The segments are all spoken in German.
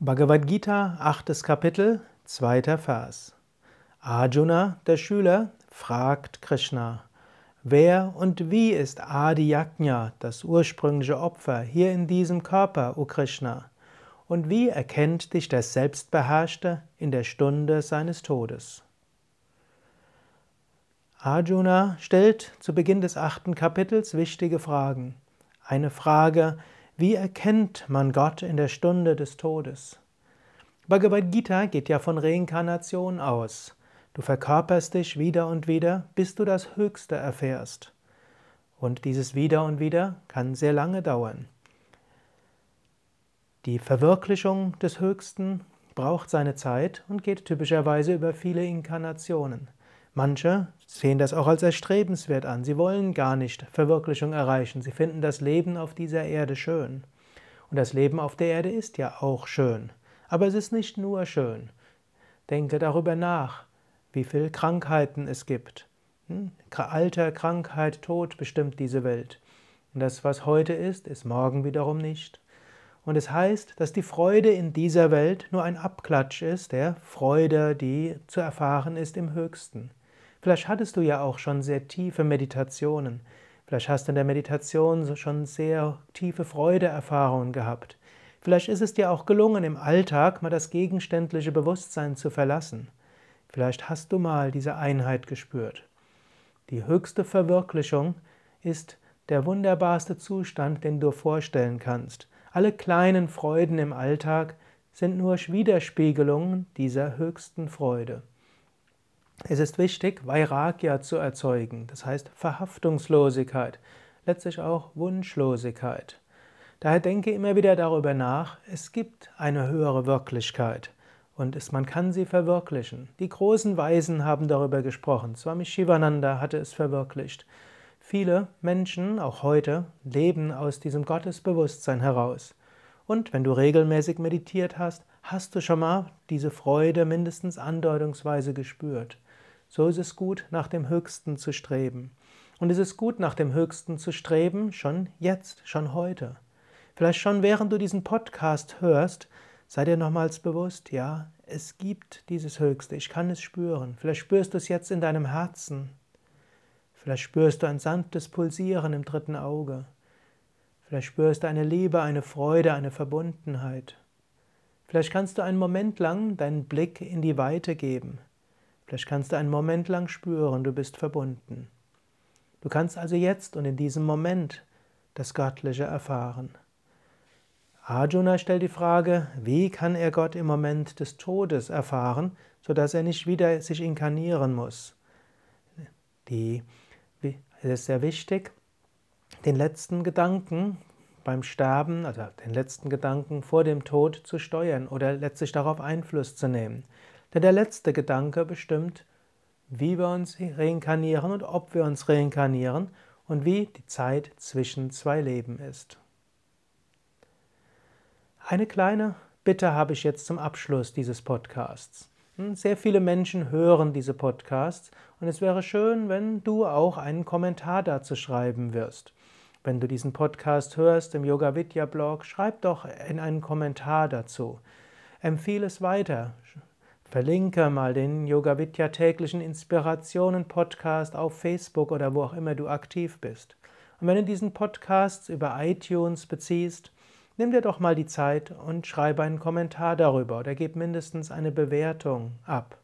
Bhagavad Gita, achtes Kapitel, zweiter Vers. Arjuna, der Schüler, fragt Krishna, wer und wie ist Adi Yajna, das ursprüngliche Opfer, hier in diesem Körper, o Krishna? Und wie erkennt dich der Selbstbeherrschte in der Stunde seines Todes? Arjuna stellt zu Beginn des achten Kapitels wichtige Fragen. Eine Frage, wie erkennt man Gott in der Stunde des Todes? Bhagavad Gita geht ja von Reinkarnation aus. Du verkörperst dich wieder und wieder, bis du das Höchste erfährst. Und dieses Wieder und Wieder kann sehr lange dauern. Die Verwirklichung des Höchsten braucht seine Zeit und geht typischerweise über viele Inkarnationen. Manche sehen das auch als erstrebenswert an. Sie wollen gar nicht Verwirklichung erreichen. Sie finden das Leben auf dieser Erde schön. Und das Leben auf der Erde ist ja auch schön. Aber es ist nicht nur schön. Denke darüber nach, wie viele Krankheiten es gibt. Hm? Alter, Krankheit, Tod bestimmt diese Welt. Und das, was heute ist, ist morgen wiederum nicht. Und es heißt, dass die Freude in dieser Welt nur ein Abklatsch ist der Freude, die zu erfahren ist im Höchsten. Vielleicht hattest du ja auch schon sehr tiefe Meditationen. Vielleicht hast du in der Meditation schon sehr tiefe Freudeerfahrungen gehabt. Vielleicht ist es dir auch gelungen, im Alltag mal das gegenständliche Bewusstsein zu verlassen. Vielleicht hast du mal diese Einheit gespürt. Die höchste Verwirklichung ist der wunderbarste Zustand, den du vorstellen kannst. Alle kleinen Freuden im Alltag sind nur Widerspiegelungen dieser höchsten Freude. Es ist wichtig, Vairagya zu erzeugen, das heißt Verhaftungslosigkeit, letztlich auch Wunschlosigkeit. Daher denke immer wieder darüber nach, es gibt eine höhere Wirklichkeit und es, man kann sie verwirklichen. Die großen Weisen haben darüber gesprochen, Swami Shivananda hatte es verwirklicht. Viele Menschen, auch heute, leben aus diesem Gottesbewusstsein heraus. Und wenn du regelmäßig meditiert hast, hast du schon mal diese Freude mindestens andeutungsweise gespürt. So ist es gut, nach dem Höchsten zu streben. Und es ist gut, nach dem Höchsten zu streben, schon jetzt, schon heute. Vielleicht schon während du diesen Podcast hörst, sei dir nochmals bewusst, ja, es gibt dieses Höchste, ich kann es spüren. Vielleicht spürst du es jetzt in deinem Herzen. Vielleicht spürst du ein sanftes Pulsieren im dritten Auge. Vielleicht spürst du eine Liebe, eine Freude, eine Verbundenheit. Vielleicht kannst du einen Moment lang deinen Blick in die Weite geben. Vielleicht kannst du einen Moment lang spüren, du bist verbunden. Du kannst also jetzt und in diesem Moment das Göttliche erfahren. Arjuna stellt die Frage, wie kann er Gott im Moment des Todes erfahren, sodass er nicht wieder sich inkarnieren muss. Die, es ist sehr wichtig, den letzten Gedanken beim Sterben, also den letzten Gedanken vor dem Tod zu steuern oder letztlich darauf Einfluss zu nehmen. Denn der letzte Gedanke bestimmt, wie wir uns reinkarnieren und ob wir uns reinkarnieren und wie die Zeit zwischen zwei Leben ist. Eine kleine Bitte habe ich jetzt zum Abschluss dieses Podcasts. Hm, sehr viele Menschen hören diese Podcasts und es wäre schön, wenn du auch einen Kommentar dazu schreiben wirst. Wenn du diesen Podcast hörst im Yoga Vidya Blog, schreib doch in einen Kommentar dazu. Empfehle es weiter. Verlinke mal den Yoga Vidya täglichen Inspirationen Podcast auf Facebook oder wo auch immer du aktiv bist. Und wenn du diesen Podcast über iTunes beziehst, nimm dir doch mal die Zeit und schreibe einen Kommentar darüber oder gib mindestens eine Bewertung ab.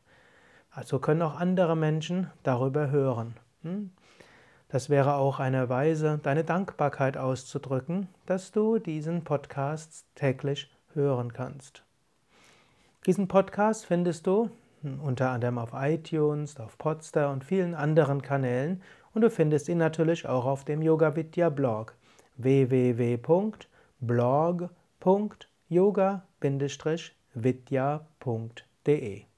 Also können auch andere Menschen darüber hören. Hm? Das wäre auch eine Weise, deine Dankbarkeit auszudrücken, dass du diesen Podcast täglich hören kannst. Diesen Podcast findest du unter anderem auf iTunes, auf Podster und vielen anderen Kanälen. Und du findest ihn natürlich auch auf dem Yoga Vidya Blog. www.blog.yoga-vidya.de